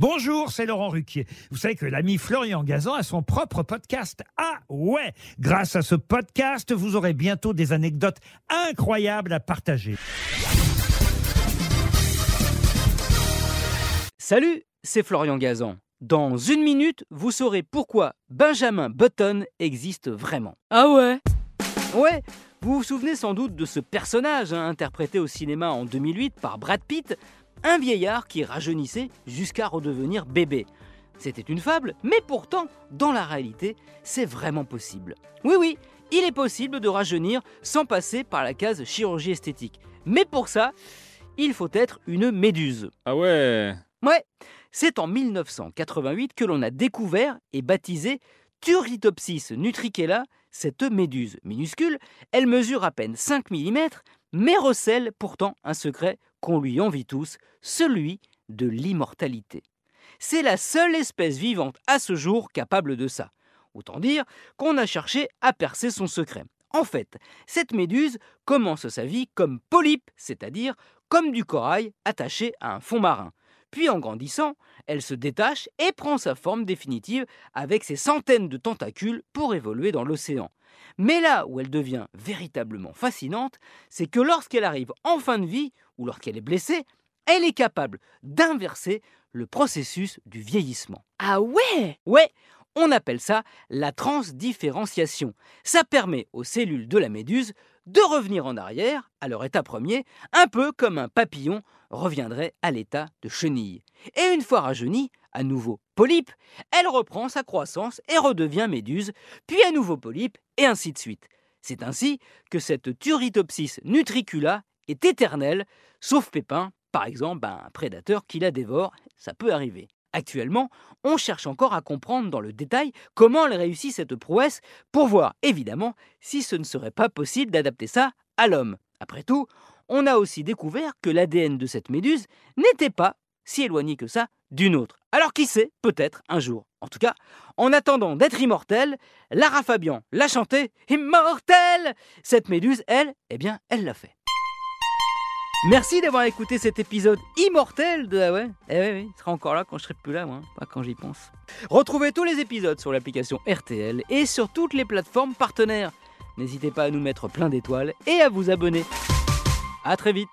Bonjour, c'est Laurent Ruquier. Vous savez que l'ami Florian Gazan a son propre podcast. Ah ouais Grâce à ce podcast, vous aurez bientôt des anecdotes incroyables à partager. Salut, c'est Florian Gazan. Dans une minute, vous saurez pourquoi Benjamin Button existe vraiment. Ah ouais? Ouais, vous vous souvenez sans doute de ce personnage hein, interprété au cinéma en 2008 par Brad Pitt, un vieillard qui rajeunissait jusqu'à redevenir bébé. C'était une fable, mais pourtant, dans la réalité, c'est vraiment possible. Oui, oui, il est possible de rajeunir sans passer par la case chirurgie esthétique. Mais pour ça, il faut être une méduse. Ah ouais Ouais, c'est en 1988 que l'on a découvert et baptisé Turritopsis nutricella, cette méduse minuscule. Elle mesure à peine 5 mm, mais recèle pourtant un secret qu'on lui envie tous, celui de l'immortalité. C'est la seule espèce vivante à ce jour capable de ça. Autant dire qu'on a cherché à percer son secret. En fait, cette méduse commence sa vie comme polype, c'est-à-dire comme du corail attaché à un fond marin. Puis en grandissant, elle se détache et prend sa forme définitive avec ses centaines de tentacules pour évoluer dans l'océan. Mais là où elle devient véritablement fascinante, c'est que lorsqu'elle arrive en fin de vie ou lorsqu'elle est blessée, elle est capable d'inverser le processus du vieillissement. Ah ouais Ouais, on appelle ça la transdifférenciation. Ça permet aux cellules de la méduse de revenir en arrière à leur état premier, un peu comme un papillon reviendrait à l'état de chenille. Et une fois rajeunie, à nouveau polype, elle reprend sa croissance et redevient méduse, puis à nouveau polype, et ainsi de suite. C'est ainsi que cette Turritopsis nutricula est éternelle, sauf Pépin, par exemple ben, un prédateur qui la dévore, ça peut arriver. Actuellement, on cherche encore à comprendre dans le détail comment elle réussit cette prouesse pour voir évidemment si ce ne serait pas possible d'adapter ça à l'homme. Après tout, on a aussi découvert que l'ADN de cette méduse n'était pas si éloigné que ça d'une autre. Alors qui sait, peut-être un jour. En tout cas, en attendant d'être immortelle, Lara Fabian l'a chanté Immortelle Cette méduse, elle, eh bien, elle l'a fait. Merci d'avoir écouté cet épisode immortel de Ah ouais. Eh oui, il sera encore là quand je serai plus là, moi, pas quand j'y pense. Retrouvez tous les épisodes sur l'application RTL et sur toutes les plateformes partenaires. N'hésitez pas à nous mettre plein d'étoiles et à vous abonner. A très vite